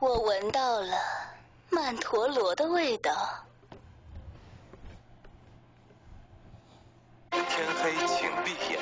我闻到了曼陀罗的味道。天黑，请闭眼。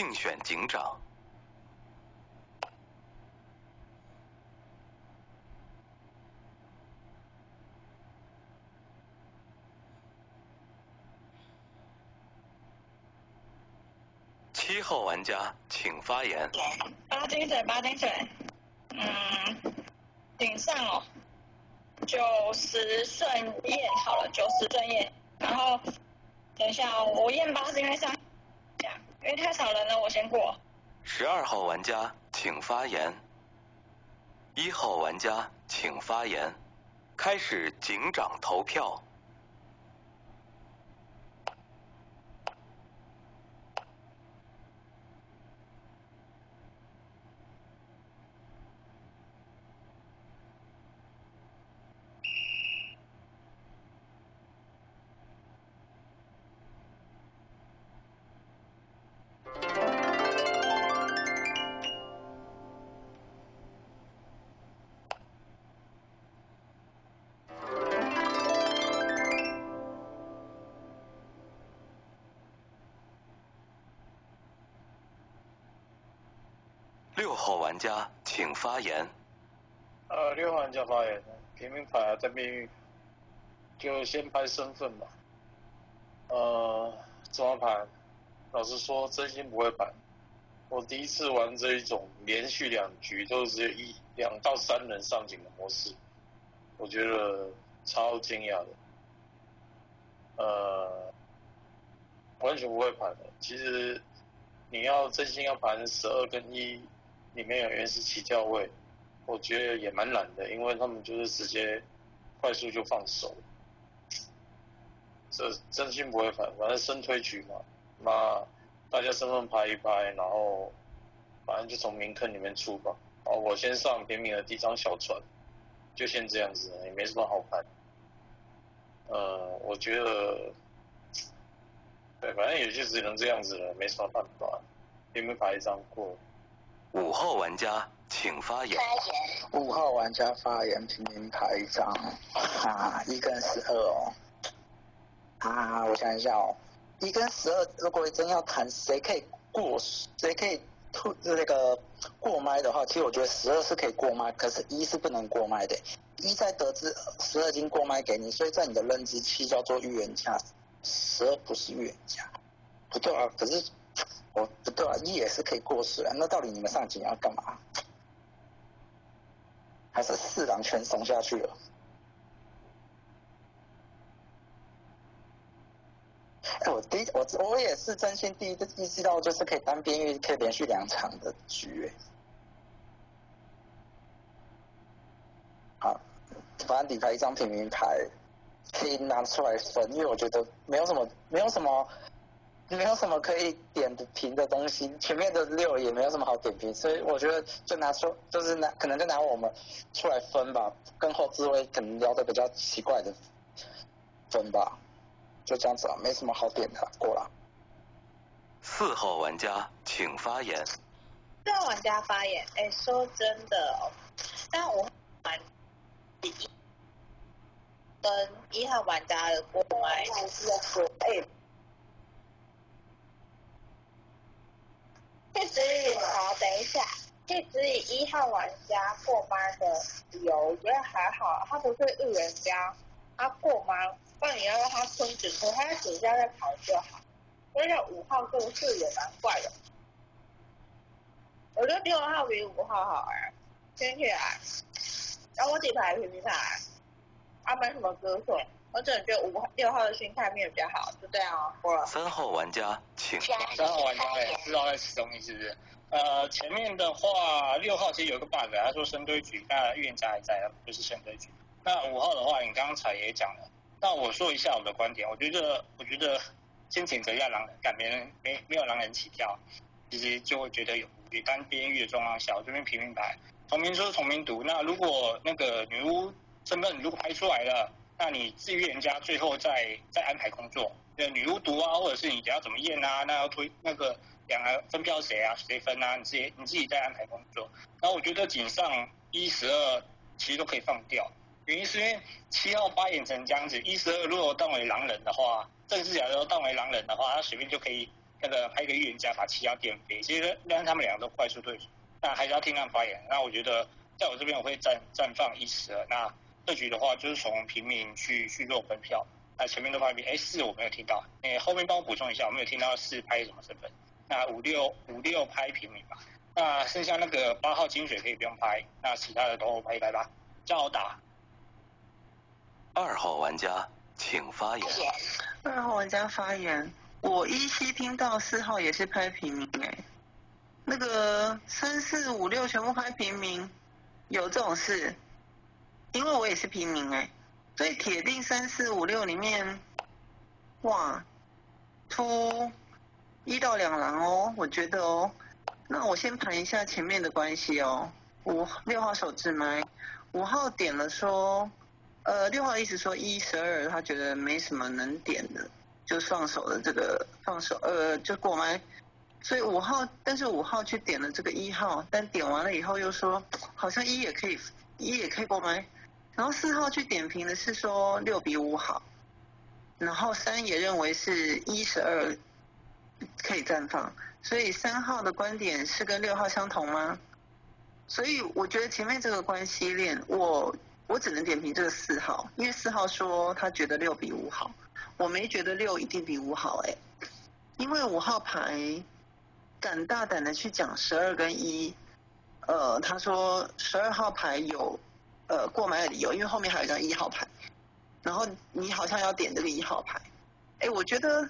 竞选警长。七号玩家请发言。八金水，八金水。嗯，顶上哦，九十顺验好了，九十顺验。然后等一下，我验八是因为上，因为太少了，那，我先过。十二号玩家请发言。一号玩家请发言。开始警长投票。言。呃，六号玩家发言，平民牌，在命运，就先拍身份吧。呃，怎么盘？老实说，真心不会盘。我第一次玩这一种连续两局都只有一两到三人上警的模式，我觉得超惊讶的。呃，完全不会盘的。其实你要真心要盘十二跟一里面有原始起跳位，我觉得也蛮难的，因为他们就是直接快速就放手。这真心不会反，反正生推局嘛，那大家身份拍一拍，然后反正就从民坑里面出吧。哦，我先上平民的第一张小船，就先这样子，也没什么好拍。呃，我觉得，对，反正也就只能这样子了，没什么办法。平民牌一张过。五号玩家请发言。发言五号玩家发言，请您拍一张，啊，一跟十二哦，啊，我想一下哦，一跟十二，如果真要谈谁可以过，谁可以吐那个过麦的话，其实我觉得十二是可以过麦，可是一是不能过麦的。一在得知十二已经过麦给你，所以在你的认知期叫做预言家，十二不是预言家，不对啊，可是我不对啊，一也是可以过十啊，那到底你们上警要干嘛？还是四郎全怂下去了？哎，我第一我我也是真心第一次意识到，就是可以单边域可以连续两场的局。好，反正底牌一张平民牌可以拿出来分，因为我觉得没有什么没有什么没有什么可以点的评的东西，前面的六也没有什么好点评，所以我觉得就拿出就是拿可能就拿我们出来分吧，跟后置位可能聊的比较奇怪的分吧，就这样子啊，没什么好点的，过了。四号玩家请发言。四号玩家发言，哎，说真的哦，但我玩第一跟一号玩家的过麦，哎，一直以好，等一下，一直以一号玩家过麦的理由，我觉得还好，他不是预言家，他过麦，那你要让他吞止吞，他在底下再跑就好。所以五号这个事也蛮怪的，我觉得六号比五号好哎，听起来，然后我底牌平平下来，啊没什么歌颂。我只能觉得五六号的心态面比较好，就这样啊，过了。三号玩家请。三号玩家也知道在吃东西是不是？呃，前面的话六号其实有一个 bug，他说深堆局，那预言家还在，就是深堆局。那五号的话，你刚才也讲了，那我说一下我的观点，我觉得我觉得先谴责一下狼人，敢别人没没有狼人起跳，其实就会觉得有比单边域的状况下，我这边平民牌，同名说同名读，那如果那个女巫身份如果排出来了。那你至于人家最后再再安排工作，那女巫毒啊，或者是你要怎么验啊？那要推那个两个分票谁啊？谁分啊？你自己你自己再安排工作。那我觉得井上一十二其实都可以放掉，原因是因为七号八演成这样子，一十二如果当为狼人的话，正式假如当为狼人的话，他随便就可以那个拍一个预言家把七号电飞，其实让他们两个都快速退出。那还是要听他们发言。那我觉得在我这边我会暂暂放一十二。那这局的话，就是从平民去去做分票。那前面都拍平，哎，四我没有听到，哎，后面帮我补充一下，我没有听到四拍什么身份。那五六五六拍平民吧。那剩下那个八号金水可以不用拍，那其他的都拍一拍吧，较好打。二号玩家请发言。二号玩家发言，我依稀听到四号也是拍平民哎，那个三四五六全部拍平民，有这种事？因为我也是平民哎，所以铁定三四五六里面，哇，出一到两狼哦，我觉得哦。那我先盘一下前面的关系哦。五六号手指麦，五号点了说，呃，六号意思说一十二，他觉得没什么能点的，就放手的这个放手，呃，就过麦。所以五号，但是五号去点了这个一号，但点完了以后又说，好像一也可以，一也可以过麦。然后四号去点评的是说六比五好，然后三也认为是一十二可以绽放，所以三号的观点是跟六号相同吗？所以我觉得前面这个关系链，我我只能点评这个四号，因为四号说他觉得六比五好，我没觉得六一定比五好哎，因为五号牌敢大胆的去讲十二跟一，呃，他说十二号牌有。呃，过买的理由，因为后面还有一张一号牌，然后你好像要点这个一号牌，哎，我觉得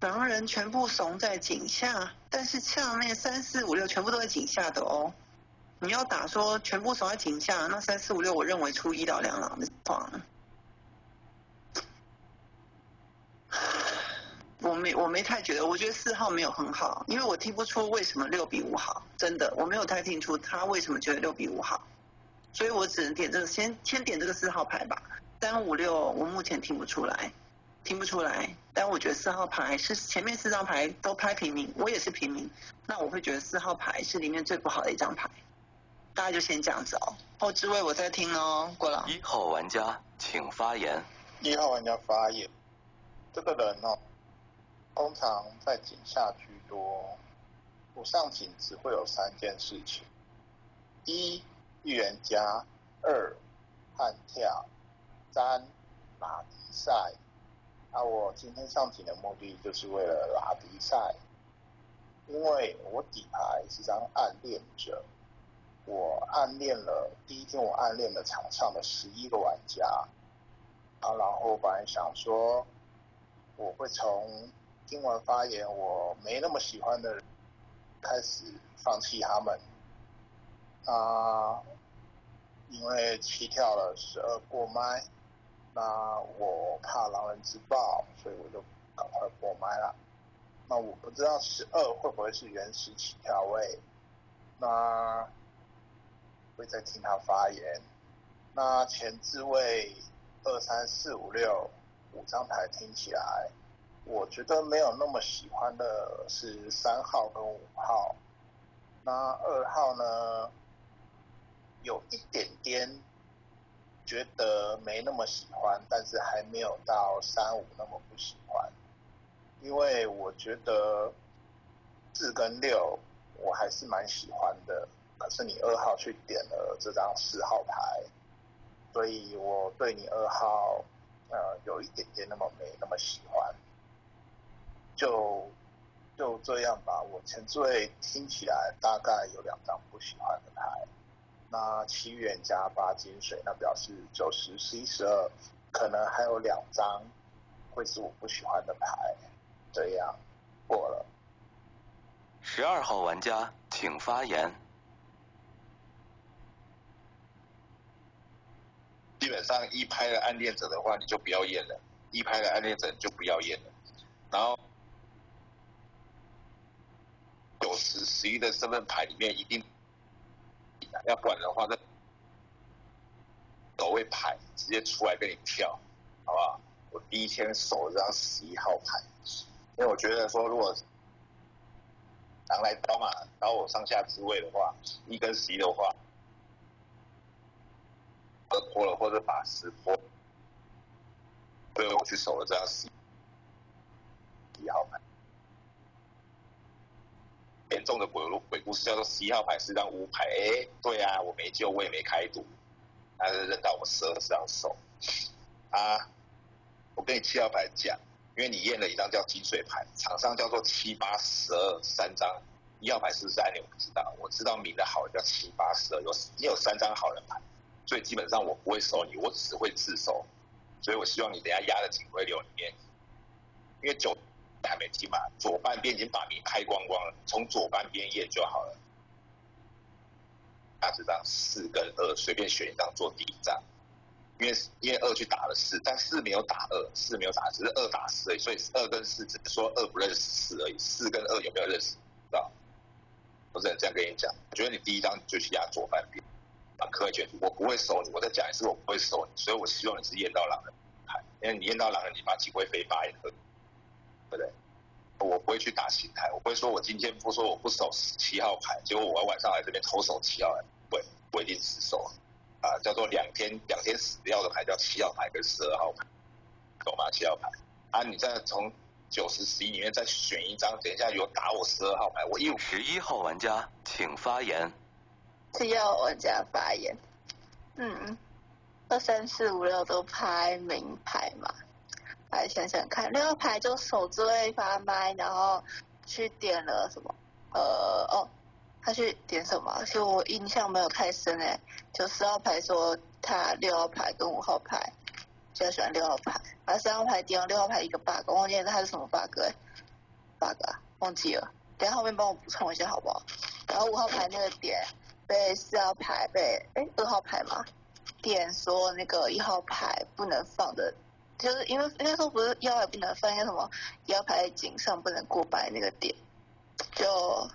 狼人全部怂在井下，但是下面三四五六全部都在井下的哦。你要打说全部怂在井下，那三四五六我认为出一到两狼的话，我没我没太觉得，我觉得四号没有很好，因为我听不出为什么六比五好，真的我没有太听出他为什么觉得六比五好。所以我只能点这个，先先点这个四号牌吧。三五六我目前听不出来，听不出来。但我觉得四号牌是前面四张牌都拍平民，我也是平民，那我会觉得四号牌是里面最不好的一张牌。大家就先这样子哦。后置位我在听哦，过了。一号玩家请发言。一号玩家发言。这个人哦，通常在井下居多，我上井只会有三件事情：一。预言家二悍跳三拉迪赛，那我今天上井的目的就是为了拉迪赛，因为我底牌是张暗恋者，我暗恋了第一天我暗恋了场上的十一个玩家，啊，然后本来想说我会从听完发言我没那么喜欢的人开始放弃他们。啊，因为七跳了十二过麦，那我怕狼人自爆，所以我就赶快过麦了。那我不知道十二会不会是原始起跳位，那会再听他发言。那前置位二三四五六五张牌听起来，我觉得没有那么喜欢的是三号跟五号。那二号呢？有一点点觉得没那么喜欢，但是还没有到三五那么不喜欢，因为我觉得四跟六我还是蛮喜欢的。可是你二号去点了这张四号牌，所以我对你二号呃有一点点那么没那么喜欢。就就这样吧，我前缀听起来大概有两张不喜欢的牌。那七元加八金水，那表示九十、十一、十二，可能还有两张会是我不喜欢的牌。这样过了。十二号玩家请发言。基本上一拍的暗恋者的话，你就不要验了；一拍的暗恋者你就不要验了。然后九十、十一的身份牌里面一定要管的话，那守位牌直接出来跟你跳，好不好？我第一天守这张十一号牌，因为我觉得说如果狼来刀嘛，刀我上下之位的话，一跟十一的话。二破了，或者把十破，所以我去守了这张十一号牌。严重的不是叫做十一号牌是张乌牌，哎，对啊，我没救，我也没开赌，但是认到我十二张手。啊，我跟你七号牌讲，因为你验了一张叫金水牌，场上叫做七八十二三张，一号牌是不是暗恋？我不知道，我知道明的好人叫七八十二，有你有三张好人牌。所以基本上我不会收你，我只会自收。所以我希望你等下压的警徽流里面，因为九还没进嘛，左半边已经把名开光光了，从左半边验就好了。拿这张四跟二，随便选一张做第一张，因为因为二去打了四，但四没有打二，四没有打，只是二打四而已，所以二跟四只是说二不认识四而已，四跟二有没有认识？知道？我只能这样跟你讲，我觉得你第一张就去压左半边。把课外卷，我不会收你。我再讲一次，我不会收你。所以我希望你是验到狼人牌，因为你验到狼人，你把警徽飞发一个，对不对？我不会去打形态，我不会说我今天不说我不守七号牌，结果我晚上来这边偷守七号牌，不会，我一定死守。啊，叫做两天两天死掉的牌叫七号牌跟十二号牌，懂吗？七号牌啊，你再从九十十一里面再选一张，等一下有打我十二号牌，我一十一号玩家请发言。是要玩家发言。嗯，二三四五六都拍名牌嘛，来想想看，六号牌就手位发麦，然后去点了什么？呃，哦，他去点什么？其实我印象没有太深诶。就四号牌说他六号牌跟五号牌比较喜欢六号牌，而三号牌点了六号牌一个 bug，我忘记他是什么 bug 诶？bug 忘记了，等下后面帮我补充一下好不好？然后五号牌那个点。被四号牌被哎二号牌嘛点说那个一号牌不能放的，就是因为应该说不是一号牌不能放，应该什么腰牌井上不能过白那个点，就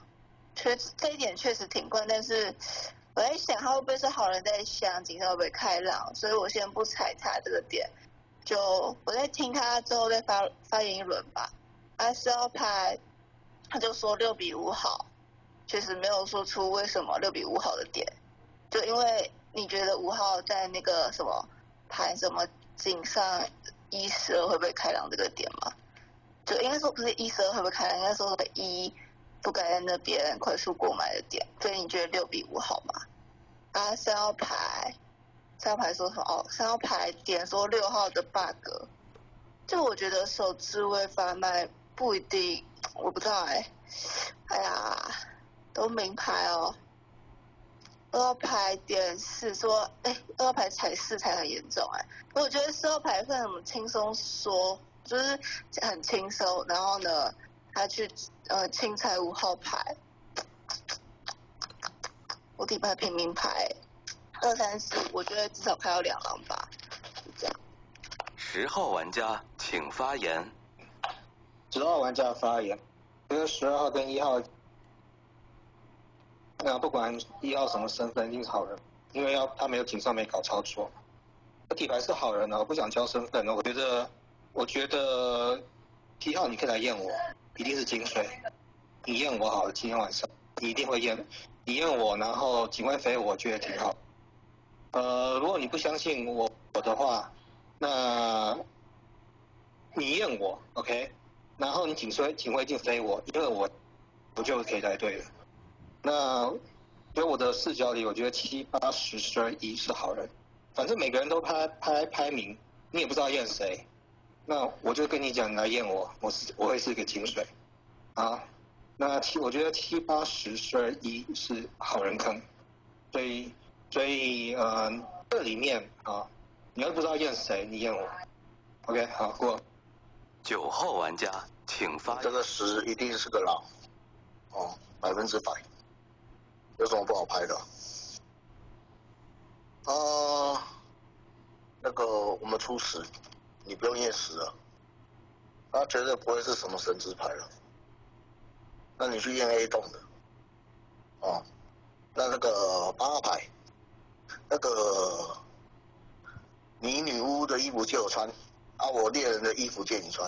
确这一点确实挺怪，但是我在想他会不会是好人在想井上会不会开朗，所以我先不踩他这个点，就我在听他之后再发发言一轮吧。啊四号牌他就说六比五好。确实没有说出为什么六比五好的点，就因为你觉得五号在那个什么牌什么井上一十二会不会开朗这个点嘛？就应该说不是一十二会不会开朗，应该说一不该在那边快速购买的点，所以你觉得六比五好吗？啊，三号牌，三号牌说什么？哦，三号牌点说六号的 bug，就我觉得手智慧贩卖不一定，我不知道哎，哎呀。都名牌哦，二号牌点四说，哎，二号牌踩四才很严重哎，我觉得四号牌会很轻松说，就是很轻松，然后呢，他去呃轻踩五号牌，我底牌平民牌，二三四，我觉得至少开到两狼吧，这样。十号玩家请发言。十号玩家发言，因为十二号跟一号。那不管一号什么身份，一定是好人，因为要他没有警上没搞操作。底牌是好人呢，我不想交身份呢。我觉得，我觉得一号你可以来验我，一定是金水。你验我好了，今天晚上你一定会验。你验我，然后警官飞，我觉得挺好。呃，如果你不相信我我的话，那你验我，OK？然后你警徽警徽就飞我，因为我我就可以带队了。那在我的视角里，我觉得七八十十二一是好人。反正每个人都拍拍拍名，你也不知道验谁。那我就跟你讲，你来验我，我是我会是一个金水啊。那七，我觉得七八十十二一是好人坑，所以所以呃，这里面啊，你要不知道验谁，你验我。OK，好过。九号玩家，请发。这个十一定是个狼，哦，百分之百。有什么不好拍的？啊，那个我们出十，你不用验十了，他绝对不会是什么神之牌了。那你去验 A 栋的，哦，那那个八牌，那个你女巫的衣服借我穿。啊，我猎人的衣服借你穿，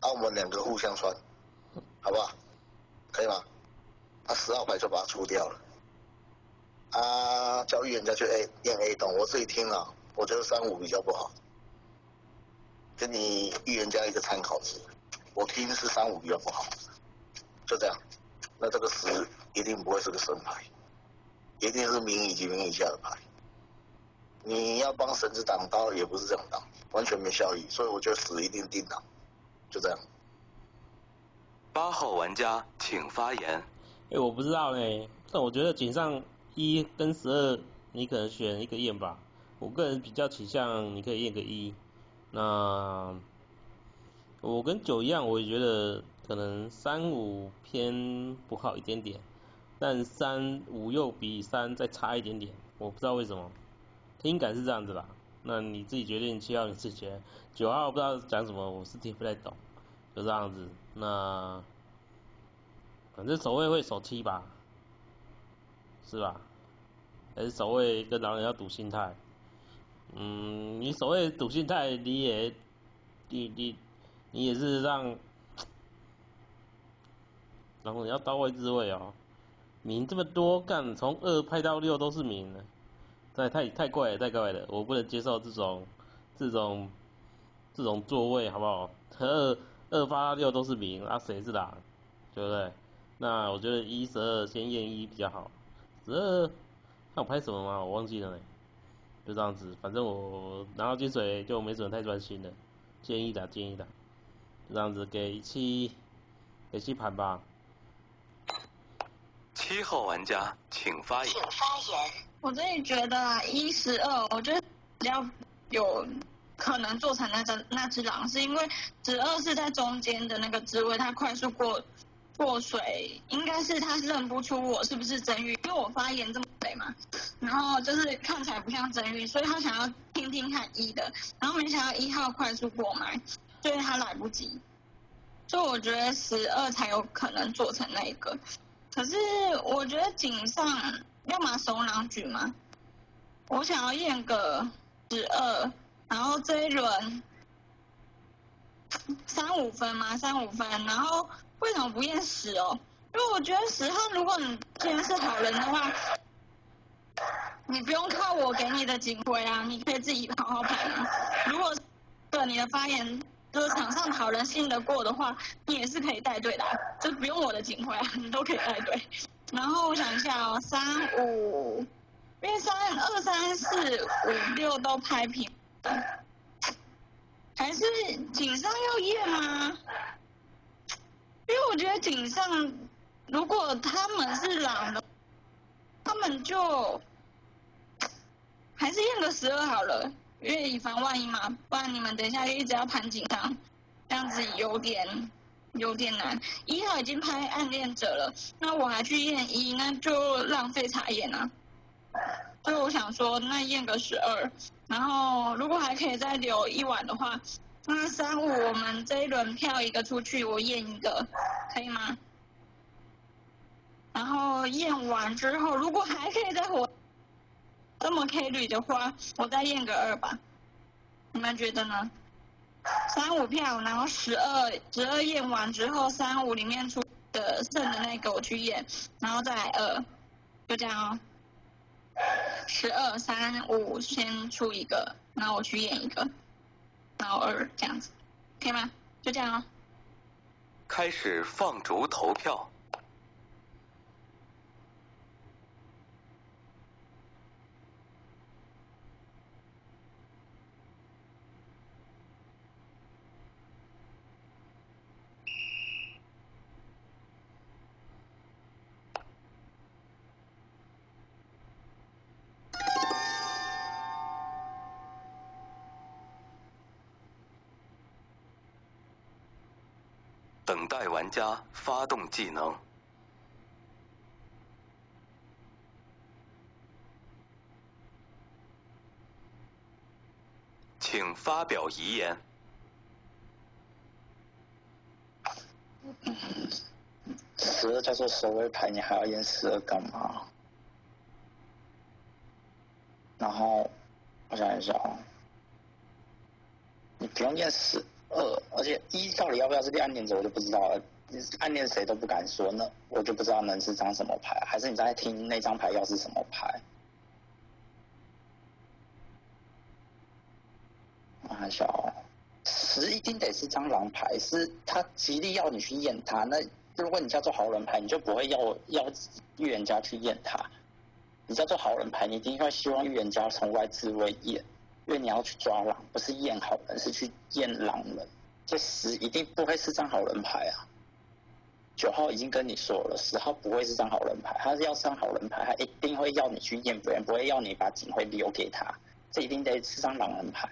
啊，我们两个互相穿，好不好？可以吗？啊，十号牌就把它出掉了。啊，教预言家去 A 验 A 栋，我自己听了，我觉得三五比较不好，给你预言家一个参考值，我听是三五比较不好，就这样。那这个十一定不会是个神牌，一定是名以及名以下的牌。你要帮绳子挡刀，也不是这样挡，完全没效益，所以我觉得十一定定挡，就这样。八号玩家请发言。哎，我不知道嘞，但我觉得井上一跟十二，你可能选一个验吧。我个人比较倾向你可以验个一。那我跟九一样，我也觉得可能三五偏不好一点点，但三五又比三再差一点点，我不知道为什么。听感是这样子吧，那你自己决定七号你自己决。九号不知道讲什么，我是听不太懂，就这样子。那反正守卫会守七吧，是吧？还是守卫跟狼人要赌心态？嗯，你守卫赌心态，你也你你你也是让然后你要到位置位哦。名这么多，干从二派到六都是名了。太太太怪了，太怪了，我不能接受这种这种这种座位，好不好？二二八六都是名，啊谁是狼，对不对？那我觉得一十二先验一比较好。十二看我拍什么吗？我忘记了，就这样子，反正我拿到金水就没什么太专心了，建议打建议打，就这样子给七给七盘吧。七号玩家请发言。请发言。我真的觉得啊，一十二，我觉得比较有可能做成那只那只狼，是因为十二是在中间的那个职位，他快速过过水，应该是他认不出我是不是真玉，因为我发言这么肥嘛，然后就是看起来不像真玉，所以他想要听听看一的，然后没想到一号快速过麦，所以他来不及，就我觉得十二才有可能做成那个，可是我觉得井上。要么手狼举吗？我想要验个十二，然后这一轮三五分吗？三五分，然后为什么不验十哦？因为我觉得十号，如果你既然是好人的话，你不用靠我给你的警徽啊，你可以自己好好排。如果对你的发言就是场上好人信得过的话，你也是可以带队的，就不用我的警徽啊，你都可以带队。然后我想一下哦，三五，因为三二三四五六都拍平，还是井上要验吗？因为我觉得井上如果他们是狼的，他们就还是验个十二好了，因为以防万一嘛，不然你们等一下一直要盘井上，这样子有点。有点难，一号已经拍暗恋者了，那我还去验一，那就浪费茶叶啊。所以我想说，那验个十二，然后如果还可以再留一晚的话，那三五我们这一轮票一个出去，我验一个，可以吗？然后验完之后，如果还可以再活这么 K 率的话，我再验个二吧，你们觉得呢？三五票，然后十二十二验完之后，三五里面出的剩的那个我去验，然后再来二，就这样哦。十二三五先出一个，然后我去验一个，老二这样子，可以吗？就这样哦。开始放逐投票。等待玩家发动技能。请发表遗言。十二叫做守卫牌，你还要验十二干嘛？然后我想一下啊，你不用验十二，而且一到底要不要是暗恋者，我就不知道了。暗恋谁都不敢说，那我就不知道能是张什么牌，还是你在听那张牌要是什么牌？啊，小十一定得是张狼牌，是他极力要你去验他。那如果你叫做好人牌，你就不会要要预言家去验他。你叫做好人牌，你一定会希望预言家从外置位验，因为你要去抓狼，不是验好人，是去验狼人。这十一定不会是张好人牌啊！九号已经跟你说了，十号不会是张好人牌，他是要上好人牌，他一定会要你去验，不然不会要你把警徽留给他。这一定得是张狼人牌。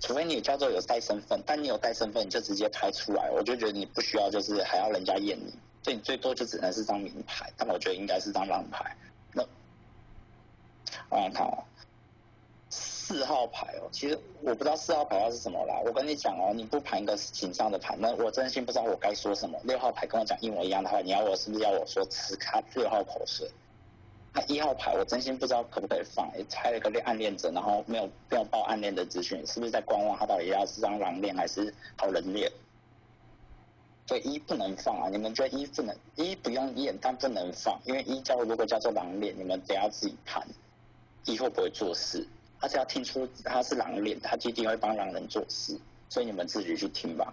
除非你叫做有带身份，但你有带身份，你就直接拍出来，我就觉得你不需要，就是还要人家验你，所以你最多就只能是张名牌，但我觉得应该是张狼牌。那我想看哦，四号牌哦，其实我不知道四号牌要是什么啦。我跟你讲哦，你不盘一个紧张的盘，那我真心不知道我该说什么。六号牌跟我讲一模一样的话，你要我是不是要我说吃卡六号口水？那一号牌我真心不知道可不可以放，也猜了一个暗恋者，然后没有没有报暗恋的资讯，是不是在观望他到底要是张狼恋还是好人恋？所以一不能放啊！你们觉得一不能一不用验，但不能放，因为一叫如果叫做狼恋，你们得要自己判，以后不会做事？他只要听出他是狼脸，他就一定会帮狼人做事，所以你们自己去听吧。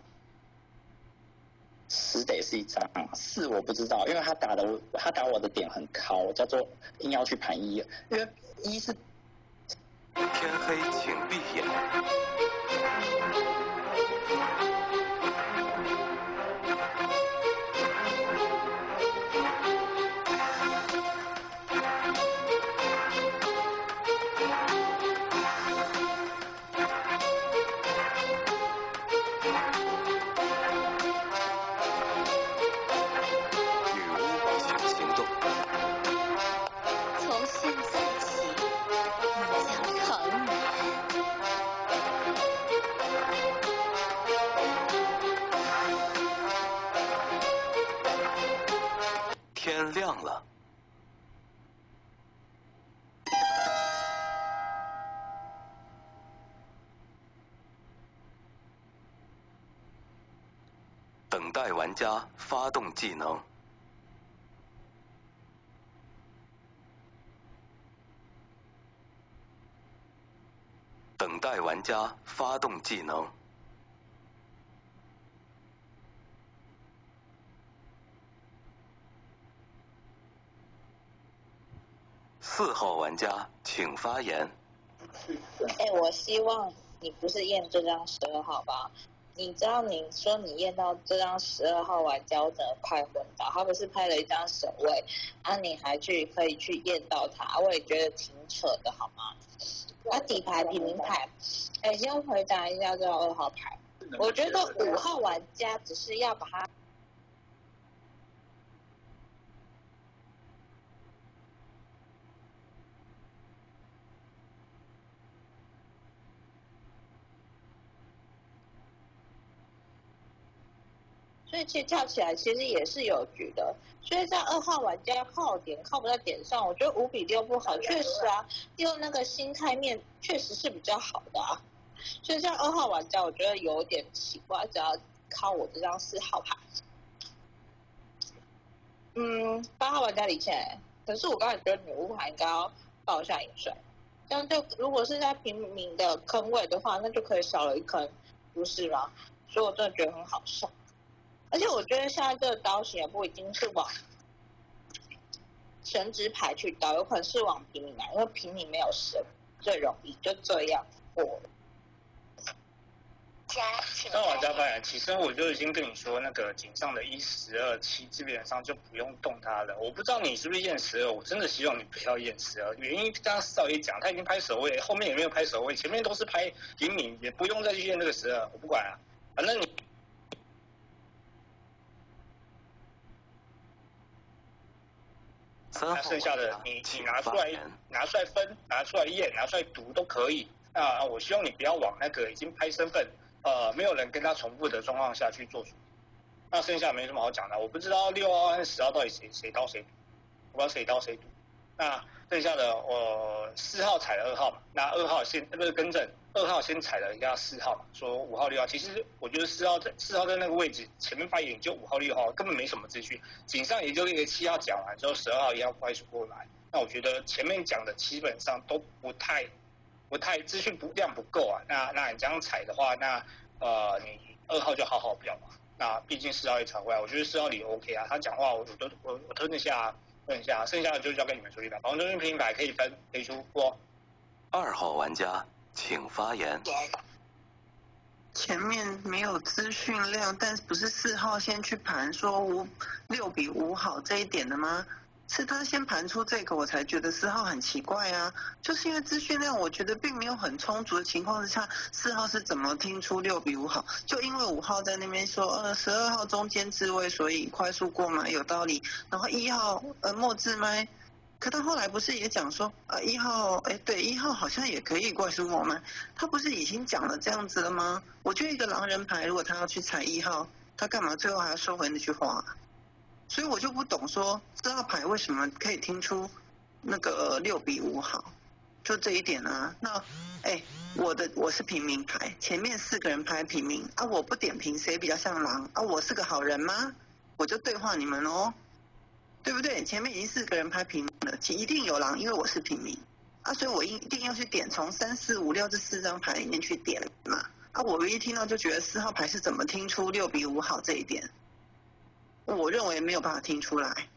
十得是一张，四我不知道，因为他打的他打我的点很高，叫做硬要去盘一，因为一是天黑请闭眼。玩家发动技能。等待玩家发动技能。四号玩家，请发言。哎，我希望你不是验这张十二号吧？你知道你说你验到这张十二号玩家，我真的快昏倒。他不是拍了一张守卫，啊，你还去可以去验到他，我也觉得挺扯的，好吗？啊，底牌平民牌，哎，先回答一下这二号牌。我觉得五号玩家只是要把他。所以其实跳起来其实也是有局的，所以在二号玩家靠点靠不在点上，我觉得五比六不好，确实啊，六那个心态面确实是比较好的啊，所以在二号玩家我觉得有点奇怪，只要靠我这张四号牌，嗯，八号玩家李倩，可是我刚才觉得女巫牌应该要报一下银水，这样就如果是在平民的坑位的话，那就可以少了一坑，不是吗？所以我真的觉得很好笑。而且我觉得现在这个刀型也不一定是往神职牌去刀，有可能是往平民来，因为平民没有神最容易就这样过。那玩家发言，其实我就已经跟你说，那个井上的一十二七基本上就不用动它了。我不知道你是不是验十二，我真的希望你不要验十二。原因刚刚少爷讲，他已经拍守卫，后面也没有拍守卫，前面都是拍平民，也不用再去验那个十二，我不管啊。反正你那剩下的你你拿出来拿出来分，拿出来验，拿出来读都可以。啊我希望你不要往那个已经拍身份，呃，没有人跟他重复的状况下去做出。那剩下没什么好讲的，我不知道六号和十号到底谁谁刀谁，我不知道谁刀谁赌。那剩下的我四号踩了二号嘛，那二号先不是更正，二号先踩了一下四号嘛，说五号六号，其实我觉得四号在四号在那个位置前面发言就五号六号根本没什么资讯，井上也就一个七号讲完之后十二号一号快速过来，那我觉得前面讲的基本上都不太不太资讯不量不够啊，那那你这样踩的话，那呃你二号就好好表嘛，那毕竟四号也踩回来，我觉得四号你 OK 啊，他讲话我我都我我吞得下。问一下，剩下的就交给你们处理了。防中心平台可以分，可以出过。二号玩家请发言。前面没有资讯量，但不是四号先去盘说五六比五好这一点的吗？是他先盘出这个，我才觉得四号很奇怪啊！就是因为资讯量我觉得并没有很充足的情况之下，四号是怎么听出六比五好？就因为五号在那边说，呃，十二号中间自位，所以快速过嘛有道理。然后一号呃末置麦，可他后来不是也讲说，呃一号，哎对，一号好像也可以快速过麦，他不是已经讲了这样子了吗？我觉得一个狼人牌，如果他要去踩一号，他干嘛最后还要收回那句话？所以我就不懂说这号牌为什么可以听出那个六比五好，就这一点啊。那哎，我的我是平民牌，前面四个人拍平民啊，我不点评谁比较像狼啊，我是个好人吗？我就对话你们哦，对不对？前面已经四个人拍平民了，一定有狼，因为我是平民啊，所以我一一定要去点从三四五六这四张牌里面去点嘛。啊，我唯一听到就觉得四号牌是怎么听出六比五好这一点。我认为没有办法听出来，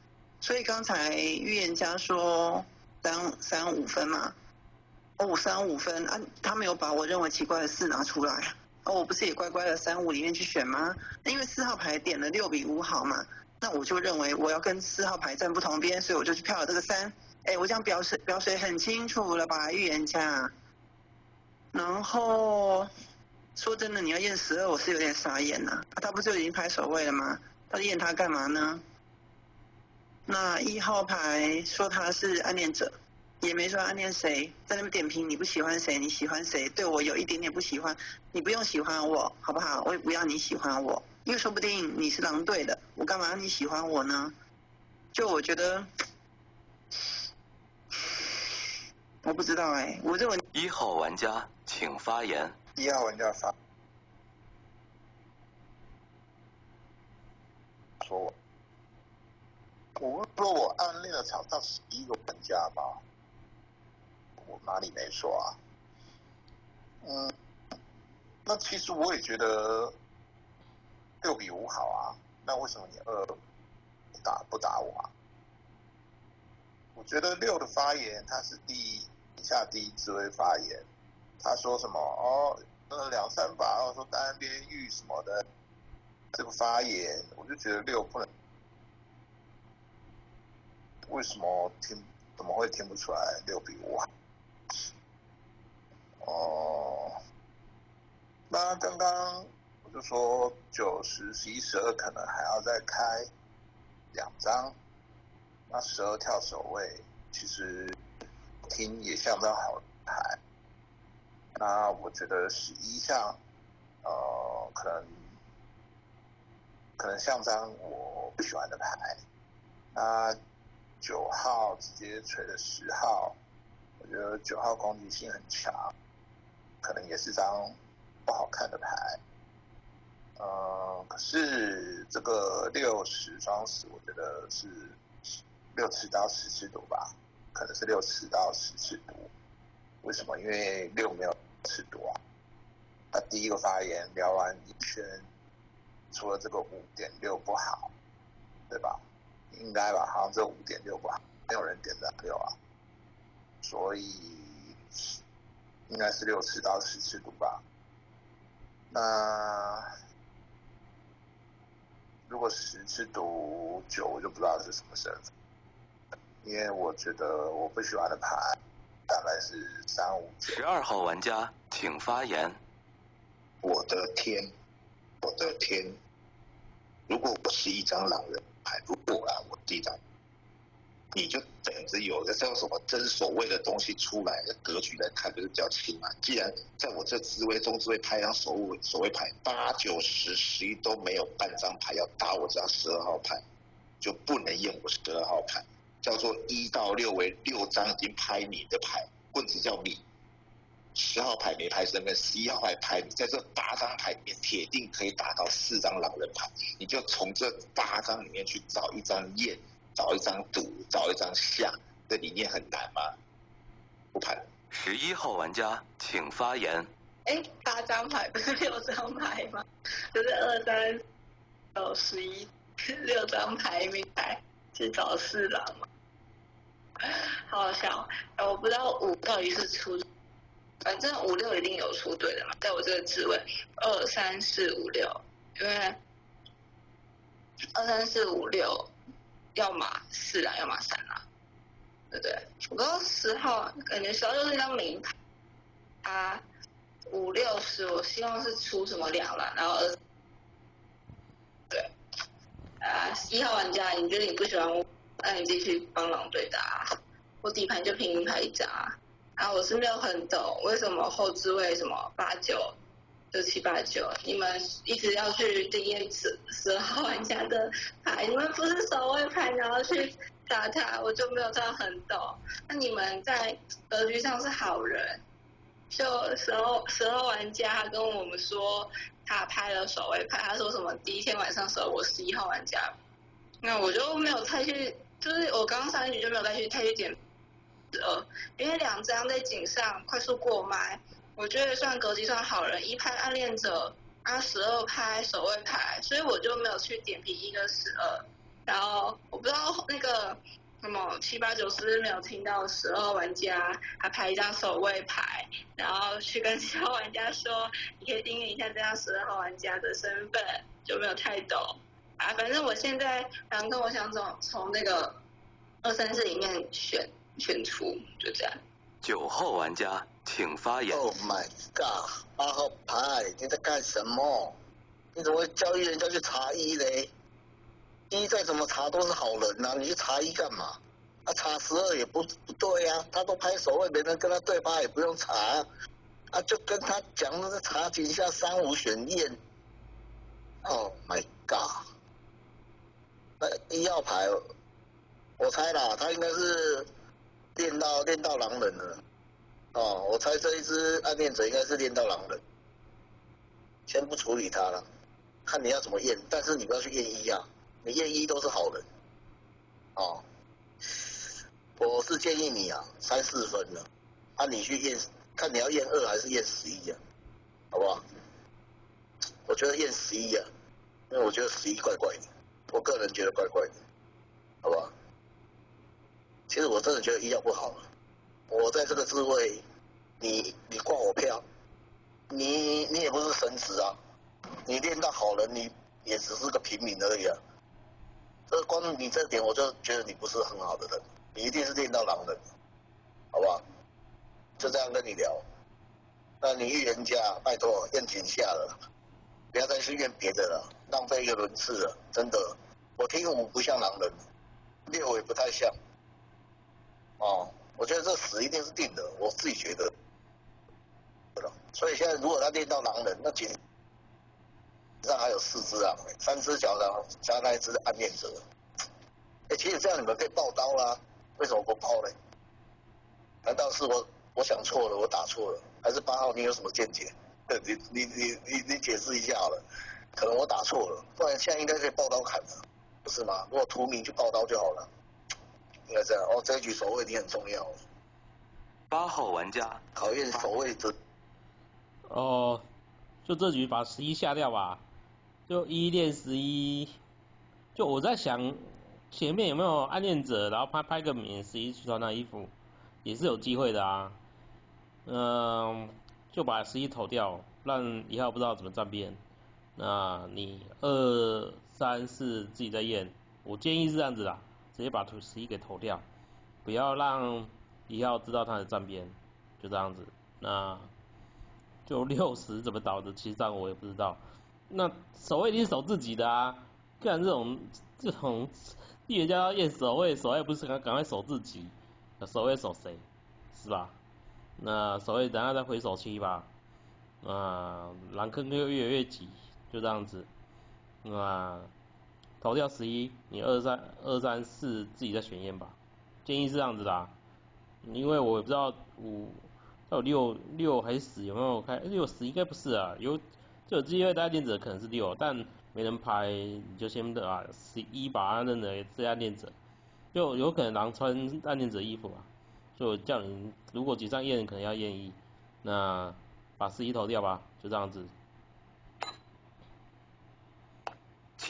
所以刚才预言家说三三五分嘛，哦三五分啊，他没有把我认为奇怪的四拿出来，哦我不是也乖乖的三五里面去选吗？因为四号牌点了六比五好嘛，那我就认为我要跟四号牌站不同边，所以我就去票了这个三，哎我这样表示表水很清楚了吧预言家，然后说真的你要验十二我是有点傻眼呐，他不是已经拍守卫了吗？他验他干嘛呢？那一号牌说他是暗恋者，也没说暗恋谁，在那边点评你不喜欢谁，你喜欢谁？对我有一点点不喜欢，你不用喜欢我，好不好？我也不要你喜欢我，因为说不定你是狼队的，我干嘛你喜欢我呢？就我觉得，我不知道哎，我认为一号玩家请发言。一号玩家发。说我，我不是说我暗恋了场上十一个玩家吗？我哪里没说啊？嗯，那其实我也觉得六比五好啊。那为什么你二打不打我啊？我觉得六的发言他是第一下第一次会发言，他说什么哦，呃两三把，然后说单边玉什么的。这个发言，我就觉得六不能，为什么听怎么会听不出来六比五啊？哦，那刚刚我就说九十、十一、十二可能还要再开两张，那十二跳守卫其实听也像张好牌，那我觉得十一像呃可能。可能像张我不喜欢的牌，那九号直接锤了十号，我觉得九号攻击性很强，可能也是张不好看的牌。嗯，可是这个六十双十，我觉得是六次到十次毒吧，可能是六次到十次毒。为什么？因为六没有次毒啊。他第一个发言聊完一圈。除了这个五点六不好，对吧？应该吧，好像这五点六不好，没有人点赞六啊，所以应该是六次到十次读吧。那如果十次读九，我就不知道是什么身份，因为我觉得我不喜欢的牌大概是三五九。十二号玩家请发言。我的天！我的天！如果我是一张狼人牌，如果啊，我是一张，你就等着有的叫什么真所谓的东西出来的，格局来看就是比较轻嘛。既然在我这智慧中智慧拍张所谓所谓牌八九十十一都没有半张牌要打我这张十二号牌，就不能验我十二号牌，叫做一到六为六张已经拍你的牌，棍子叫你。十号牌没牌身份，十一号牌牌你，在这八张牌里面，铁定可以打到四张狼人牌。你就从这八张里面去找一张验，找一张赌，找一张下，这里面很难吗？不盘。十一号玩家请发言。哎，八张牌不是六张牌吗？就是二三九十一六张牌，没牌是找四狼吗？好好笑，我不知道五到底是出。反正五六一定有出对的嘛，在我这个职位，二三四五六，因为二三四五六，要么四啦，要么三啦，对不对？我到十号感觉十号就是一张名牌，啊，五六十我希望是出什么两啦，然后二，对，啊，一号玩家，你觉得你不喜欢我，那你继续帮狼对打，我底牌就平民牌一张啊。啊，我是没有很懂为什么后置位什么八九六七八九，你们一直要去定义十十号玩家的牌，你们不是守卫牌，然后去打他，我就没有这样很懂。那你们在格局上是好人，就十号十号玩家跟我们说他拍了守卫牌，他说什么第一天晚上时候我十一号玩家，那我就没有太去，就是我刚刚上一局就没有再去太去点。十二，因为两张在井上快速过麦，我觉得算格局算好人，一拍暗恋者，啊十二拍守卫牌，所以我就没有去点评一个十二。然后我不知道那个什么七八九是没有听到十二玩家他拍一张守卫牌，然后去跟其他玩家说，你可以订阅一下这张十二号玩家的身份，就没有太懂。啊，反正我现在想跟我想从从那个二三四里面选。选出就这样。九号玩家请发言。Oh my god！八号牌，你在干什么？你怎么会教育人家去查一嘞？一再怎么查都是好人呐，你去查一干嘛？啊，查十二也不不对呀，他都拍手位，没人跟他对八也不用查，啊，就跟他讲那个查几下三五选验。Oh my god！那一号牌，我猜啦，他应该是。练到练到狼人了，哦，我猜这一只暗恋者应该是练到狼人，先不处理他了，看你要怎么验，但是你不要去验一啊，你验一都是好人，哦，我是建议你啊，三四分了，啊你去验，看你要验二还是验十一啊，好不好？我觉得验十一啊，因为我觉得十一怪怪的，我个人觉得怪怪的，好不好？其实我真的觉得医药不好，我在这个职位，你你挂我票，你你也不是神职啊，你练到好人，你也只是个平民而已啊。这光你这点，我就觉得你不是很好的人，你一定是练到狼人，好不好？就这样跟你聊。那你预言家，拜托验井下了，不要再去验别的了，浪费一个轮次了，真的。我听五不像狼人，六也不太像。哦，我觉得这死一定是定的，我自己觉得。对了所以现在如果他练到狼人，那井上还有四只啊，三只脚狼加那一只暗恋者。哎，其实这样你们可以爆刀啦，为什么不爆嘞？难道是我我想错了，我打错了？还是八号你有什么见解？你你你你你解释一下好了，可能我打错了，不然现在应该可以爆刀砍了，不是吗？如果图名就爆刀就好了。应该这样哦，这一局守卫你很重要。八号玩家考验守卫者。哦，就这局把十一下掉吧，就一练十一。就我在想，前面有没有暗恋者，然后拍拍个免十一去穿那衣服，也是有机会的啊。嗯，就把十一投掉，让一号不知道怎么站边。那你二三四自己再验，我建议是这样子的。直接把图十一给投掉，不要让一号知道他的站边，就这样子。那就六十怎么倒的，其实这样我也不知道。那守卫一定是守自己的啊，既然这种这种预言家要验守卫，守卫不是赶赶快守自己，守卫守谁？是吧？那守卫等下再回守七吧，啊，狼坑就越来越挤，就这样子，啊投掉十一，你二三二三四自己再选验吧，建议是这样子的，啊因为我也不知道五到六六还是十有没有开，六十应该不是啊，有就有机会大练者可能是六，但没人拍你就先的啊十一把它认为是暗恋者，就有可能狼穿暗恋者衣服啊。就叫你，如果几张验可能要验一，那把十一投掉吧，就这样子。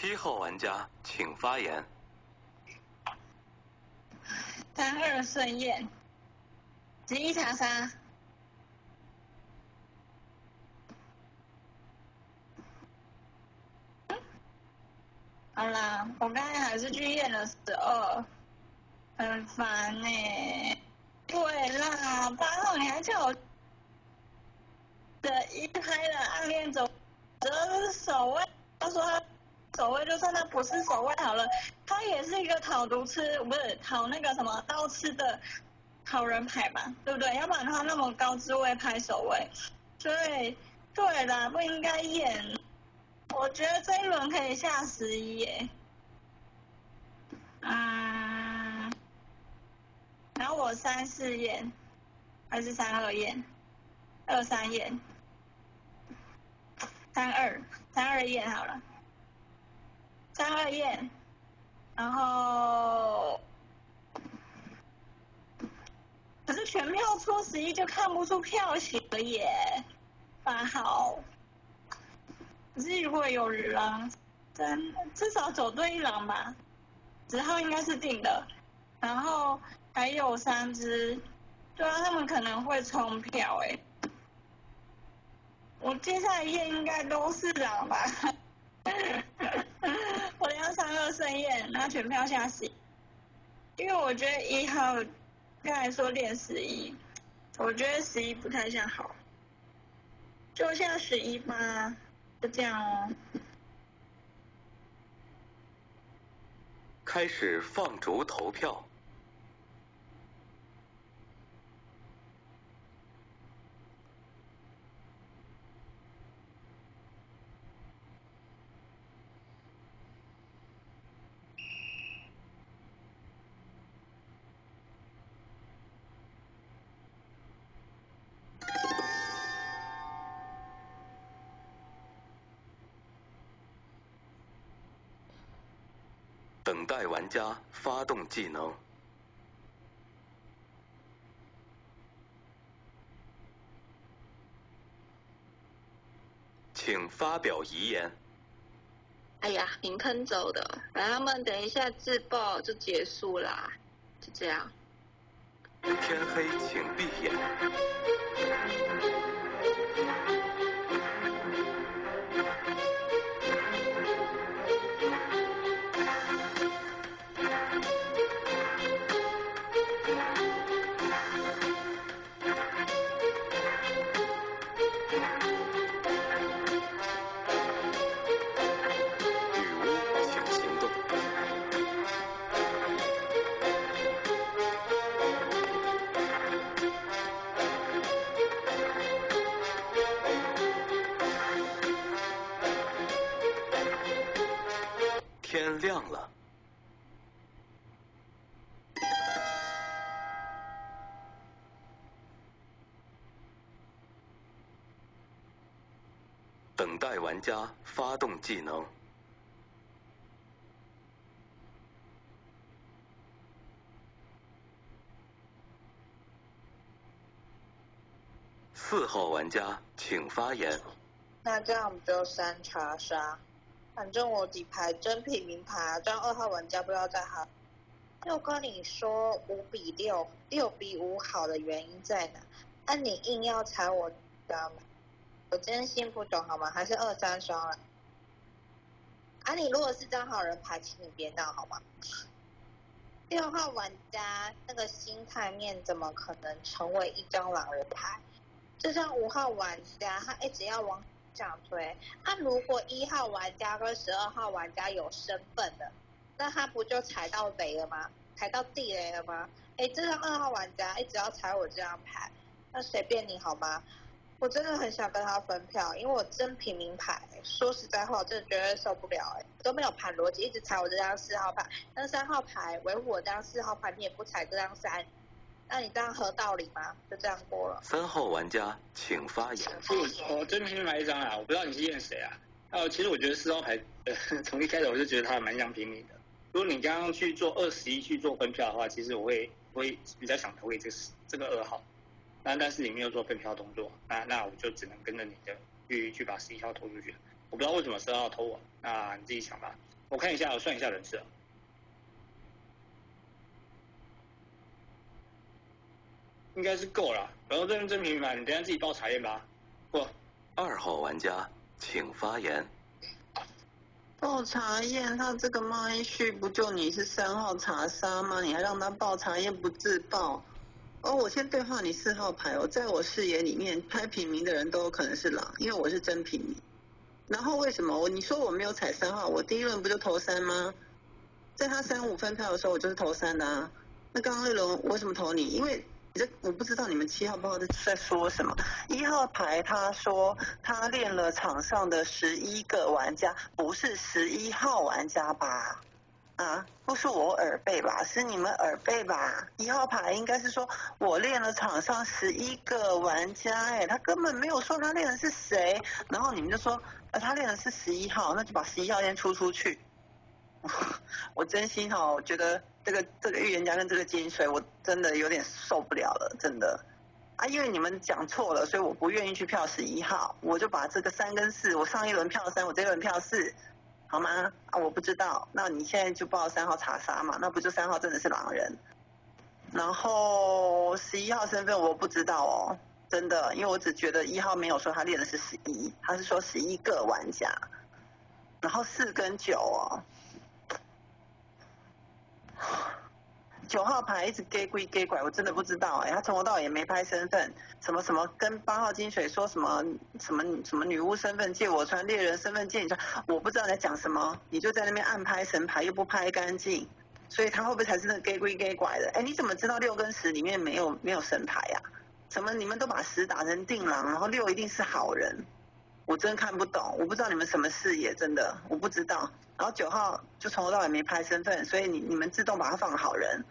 七号玩家请发言。三二顺验，十一查杀。好啦，我刚才还是去验了十二，很烦呢。对啦，八号你还叫我的一拍的暗恋者，这是守卫。他说他守卫，就算他不是守卫好了，他也是一个讨毒吃，不是讨那个什么刀吃的好人牌吧，对不对？要不然他那么高职位拍守卫，所以对啦，不应该演。我觉得这一轮可以下十一耶。嗯。然后我三四验，还是三二验？二三验，三二三二验好了，三二验，然后可是全票出十一就看不出票型了耶，八号，可是如果有狼，真至少走对一狼吧，十号应该是定的，然后。还有三只，对啊，他们可能会冲票哎。我接下来验应该都是狼吧。我要三二盛验，拿全票下洗。因为我觉得一号刚才说练十一，我觉得十一不太像好，就像十一吧，就这样哦。开始放逐投票。等待玩家发动技能，请发表遗言。哎呀，明坑走的，反正他们等一下自爆就结束啦，就这样。天黑，请闭眼。家发动技能。四号玩家请发言。那这样我们就三查杀。反正我底牌真品名牌，这样二号玩家不要再喊。就跟你说五比六，六比五好的原因在哪？那你硬要踩我，知道吗？我真心不懂好吗？还是二三双了？啊，你如果是张好人牌，请你别闹好吗？六号玩家那个心态面怎么可能成为一张狼人牌？就像五号玩家，他一直要往这样推。那、如果一号玩家跟十二号玩家有身份的，那他不就踩到雷了吗？踩到地雷了吗？哎，这张二号玩家，一直要踩我这张牌，那随便你好吗？我真的很想跟他分票，因为我真平民牌。说实在话，我真的绝对受不了哎，都没有盘逻辑，一直踩我这张四号牌，那三号牌维护我这张四号牌，你也不踩这张三，那你这样合道理吗？就这样过了。三号玩家请发言。我我真平民牌一张啊，我不知道你是验谁啊？呃，其实我觉得四号牌，呃，从一开始我就觉得他蛮像平民的。如果你刚刚去做二十一去做分票的话，其实我会会比较想投给这个这个二号。那但是你没有做分票动作，那那我就只能跟着你的去去把十一号投出去。我不知道为什么十二号投我，那你自己想吧。我看一下，我算一下人设，应该是够了。然后这边真平凡，你等下自己报查验吧。不，二号玩家请发言。报查验，他这个麦序不就你是三号查杀吗？你还让他报查验不自报？哦，我先对话你四号牌哦，在我视野里面，拍平民的人都有可能是狼，因为我是真平民。然后为什么我你说我没有踩三号，我第一轮不就投三吗？在他三五分票的时候，我就是投三的啊。那刚刚那轮为什么投你？因为你这我不知道你们七号不知道在说什么。一号牌他说他练了场上的十一个玩家，不是十一号玩家吧？啊，不是我耳背吧？是你们耳背吧？一号牌应该是说我练了场上十一个玩家，哎，他根本没有说他练的是谁，然后你们就说，呃，他练的是十一号，那就把十一号先出出去。我真心哈，我觉得这个这个预言家跟这个金水，我真的有点受不了了，真的。啊，因为你们讲错了，所以我不愿意去票十一号，我就把这个三跟四，我上一轮票三，我这一轮票四。好吗？啊，我不知道。那你现在就报三号查杀嘛？那不就三号真的是狼人？然后十一号身份我不知道哦，真的，因为我只觉得一号没有说他练的是十一，他是说十一个玩家。然后四跟九哦。九号牌一直 gay 归 gay 拐，我真的不知道哎，他从头到尾也没拍身份，什么什么跟八号金水说什么什么什么女巫身份借我穿，猎人身份借你穿，我不知道你在讲什么，你就在那边暗拍神牌又不拍干净，所以他会不会才是那个 gay 归 gay 拐的？哎，你怎么知道六跟十里面没有没有神牌呀？什么你们都把十打成定狼，然后六一定是好人，我真看不懂，我不知道你们什么视野，真的我不知道。然后九号就从头到尾没拍身份，所以你你们自动把他放好人。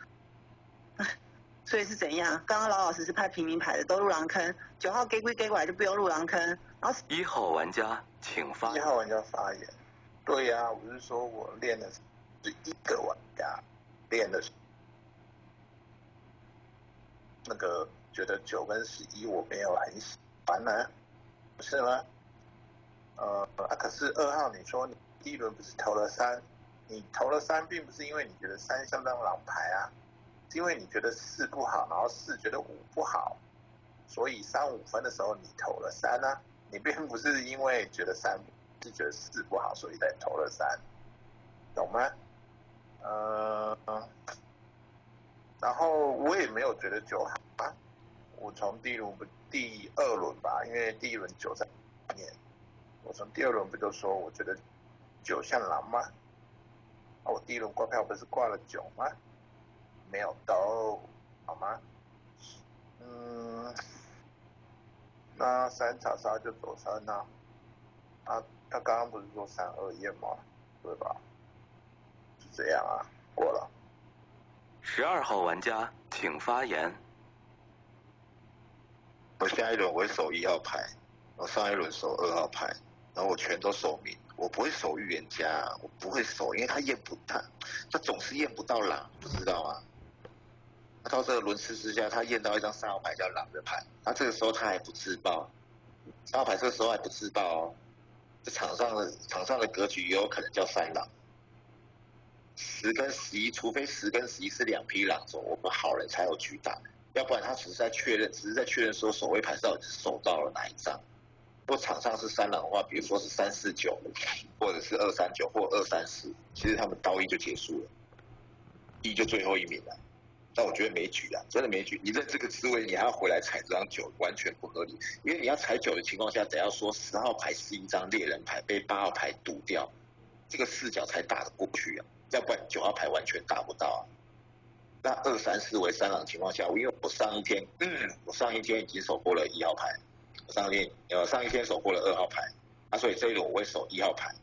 所以是怎样？刚刚老老实实拍平民牌的都入狼坑，九号给归给过来就不用入狼坑。然后一号玩家请发。一号玩家发言。对呀，我是说我练的是一个玩家，练的是那个觉得九跟十一我没有很喜欢呢，不是吗？呃啊，可是二号你说你第一轮不是投了三，你投了三并不是因为你觉得三相当狼牌啊。因为你觉得四不好，然后四觉得五不好，所以三五分的时候你投了三呢？你并不是因为觉得三是觉得四不好，所以才投了三，懂吗？呃，然后我也没有觉得九好啊，我从第一轮不第二轮吧，因为第一轮九在面，我从第二轮不就说我觉得九像狼吗？啊，我第一轮挂票不是挂了九吗？没有都好吗？嗯，那三查杀就走三呐。啊，他刚刚不是说三二验吗？对吧？是这样啊，过了。十二号玩家请发言。我下一轮我会守一号牌，我上一轮守二号牌，然后我全都守明，我不会守预言家，我不会守，因为他验不他，他总是验不到狼，不知道吗？到这个轮次之下，他验到一张三号牌叫狼的牌，他这个时候他还不自爆，三号牌这个时候还不自爆哦，这场上的场上的格局也有可能叫三狼，十跟十一，除非十跟十一是两匹狼走，我们好人才有局打，要不然他只是在确认，只是在确认说守卫牌到底是守到了哪一张。如果场上是三狼的话，比如说是三四九，或者是二三九或二三四，其实他们刀一就结束了，一就最后一名了。但我觉得没局啊，真的没局。你在这个滋味，你还要回来踩这张九，完全不合理。因为你要踩九的情况下，得要说十号牌是一张猎人牌被八号牌堵掉，这个视角才打得过去啊，要不然九号牌完全打不到啊。那二三四为三狼情况下，因为我上一天，嗯，我上一天已经守过了一号牌，我上一天呃上一天守过了二号牌，啊，所以这一轮我会守一号牌，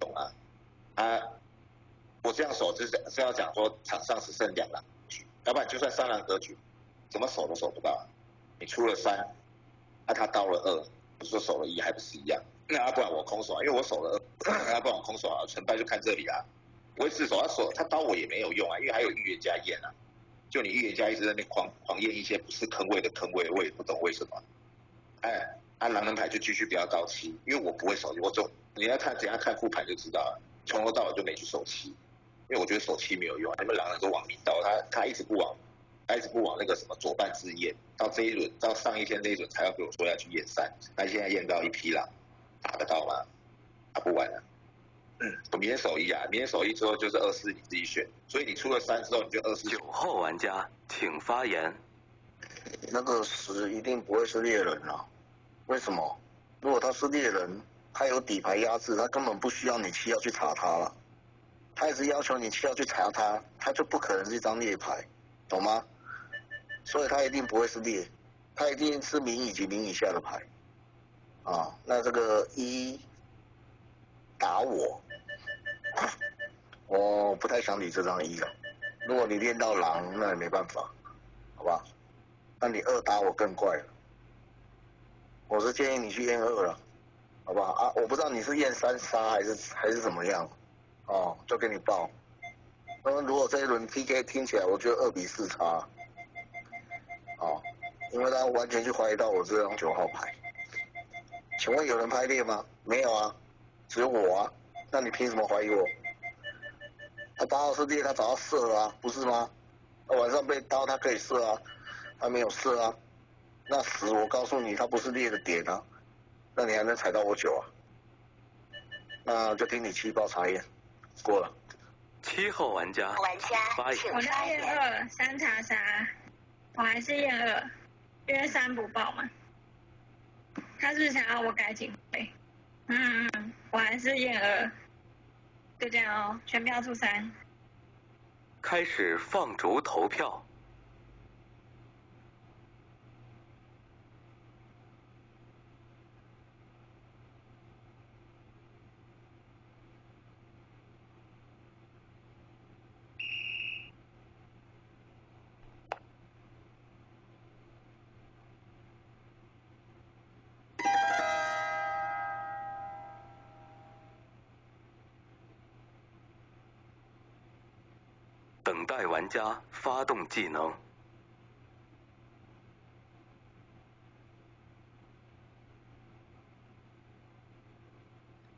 懂吗？啊，我这样守就是是要讲说场上是剩两狼，要不然就算三狼格局，怎么守都守不到。你出了三，那他刀了二，不是说守了一还不是一样？那要不然我空手啊，因为我守了二，要不然我空手啊，成败就看这里啊。我会自首，他守他刀我也没有用啊，因为还有预言家验啊。就你预言家一直在那边狂狂验一些不是坑位的坑位，我也不懂为什么。哎，按狼人牌就继续不要刀七，因为我不会守，我走你要看怎样看副牌就知道了。从头到尾就没去守七，因为我觉得手七没有用，你们狼人都往明刀，他他一直不往，他一直不往那个什么左半之验，到这一轮到上一天这一轮才要跟我说要去验三，他现在验到一匹狼，打得到吗？打不完了。嗯，我明天手一啊，明天手一之后就是二四，你自己选。所以你出了三之后，你就二四。九号玩家请发言。那个十一定不会是猎人啊？为什么？如果他是猎人，他有底牌压制，他根本不需要你七要去查他了。他一直要求你七要去查他，他就不可能是一张猎牌，懂吗？所以他一定不会是猎，他一定是零以及零以下的牌。啊，那这个一打我。我不太想理这张一了。如果你练到狼，那也没办法，好吧？那你二打我更怪了。我是建议你去验二了，好不好？啊，我不知道你是验三杀还是还是怎么样，哦，就给你报。那如果这一轮 PK 听起来，我觉得二比四差，哦，因为他完全去怀疑到我这张九号牌。请问有人拍猎吗？没有啊，只有我啊。那你凭什么怀疑我？他八号是猎，他找到射啊，不是吗？他晚上被刀，他可以射啊，他没有射啊。那十，我告诉你，他不是猎的点啊，那你还能踩到我九啊？那就听你七包查验，过了。七号玩家，玩家，我是验二，三查杀，我还是验二，因为三不报嘛。他是不是想要我改警徽？嗯嗯，我还是验二，就这样哦，全票出三。开始放逐投票，代玩家发动技能。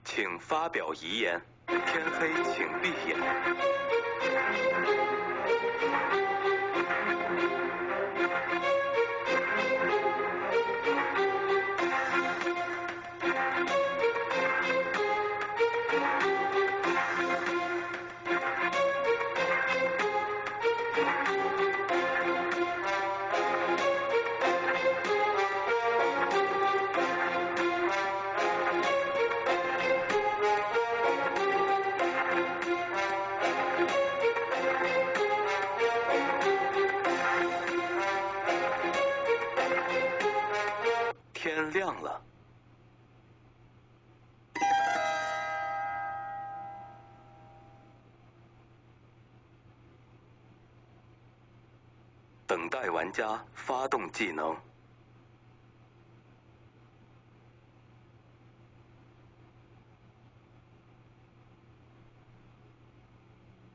请发表遗言。天黑，请闭眼。玩家发动技能。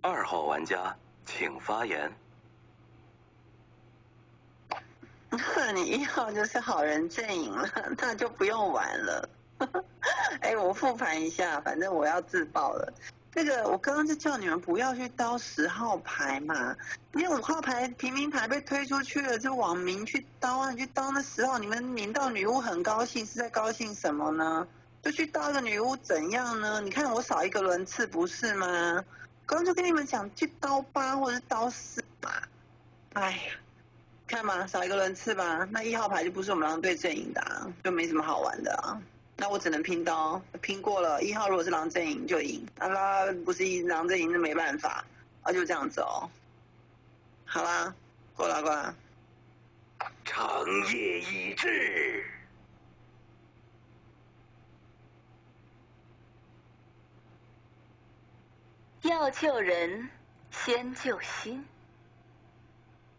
二号玩家，请发言。你一号就是好人阵营了，那就不用玩了。哎，我复盘一下，反正我要自爆了。那个我刚刚就叫你们不要去刀十号牌嘛，因为五号牌平民牌被推出去了，就往明去刀啊，你去刀那十号，你们明道女巫很高兴，是在高兴什么呢？就去刀个女巫怎样呢？你看我少一个轮次不是吗？刚刚就跟你们讲去刀八或者是刀四嘛。哎呀，看嘛，少一个轮次吧。那一号牌就不是我们狼队阵营的、啊，就没什么好玩的啊。那我只能拼刀，拼过了。一号如果是狼阵营就赢，啊啦不是一狼阵营那没办法，啊就这样子哦。好啦，过来过来。长夜已至。要救人，先救心。